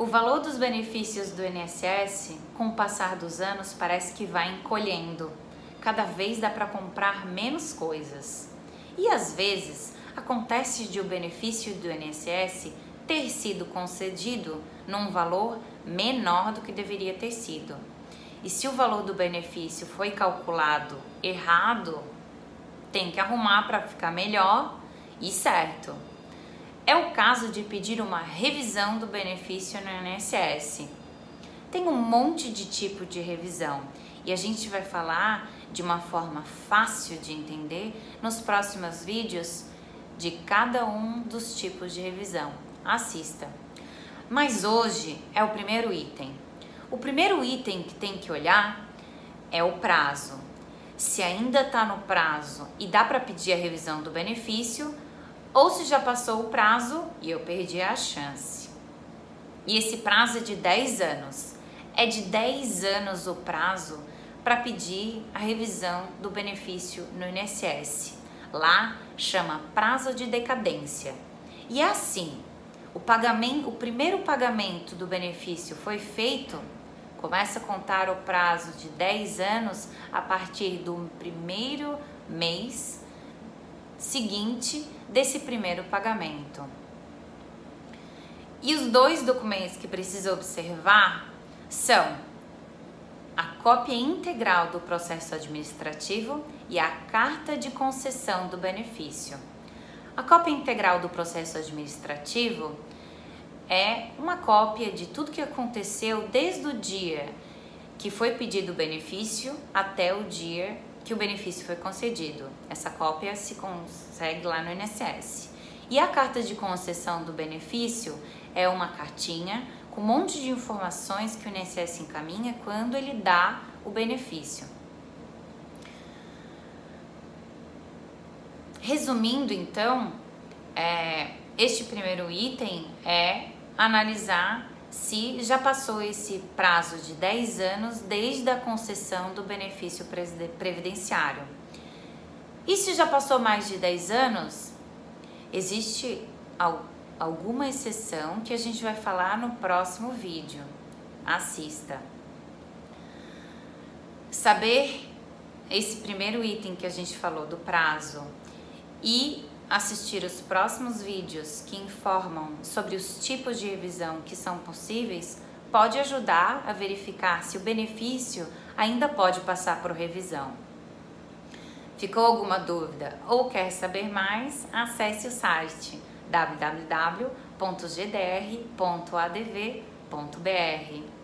O valor dos benefícios do INSS, com o passar dos anos, parece que vai encolhendo. Cada vez dá para comprar menos coisas. E às vezes acontece de o benefício do INSS ter sido concedido num valor menor do que deveria ter sido. E se o valor do benefício foi calculado errado, tem que arrumar para ficar melhor e certo. É o caso de pedir uma revisão do benefício no INSS. Tem um monte de tipo de revisão e a gente vai falar de uma forma fácil de entender nos próximos vídeos de cada um dos tipos de revisão. Assista! Mas hoje é o primeiro item. O primeiro item que tem que olhar é o prazo. Se ainda está no prazo e dá para pedir a revisão do benefício, ou se já passou o prazo e eu perdi a chance. E esse prazo é de 10 anos. É de 10 anos o prazo para pedir a revisão do benefício no INSS. Lá chama prazo de decadência. E é assim, o pagamento, o primeiro pagamento do benefício foi feito, começa a contar o prazo de 10 anos a partir do primeiro mês seguinte desse primeiro pagamento. E os dois documentos que precisa observar são a cópia integral do processo administrativo e a carta de concessão do benefício. A cópia integral do processo administrativo é uma cópia de tudo que aconteceu desde o dia que foi pedido o benefício até o dia que o benefício foi concedido. Essa cópia se consegue lá no INSS. E a carta de concessão do benefício é uma cartinha com um monte de informações que o INSS encaminha quando ele dá o benefício. Resumindo, então, é, este primeiro item é analisar se já passou esse prazo de 10 anos desde a concessão do benefício previdenciário. E se já passou mais de 10 anos, existe alguma exceção que a gente vai falar no próximo vídeo. Assista. Saber esse primeiro item que a gente falou do prazo e assistir os próximos vídeos que informam sobre os tipos de revisão que são possíveis pode ajudar a verificar se o benefício ainda pode passar por revisão. Ficou alguma dúvida ou quer saber mais? Acesse o site www.gdr.adv.br.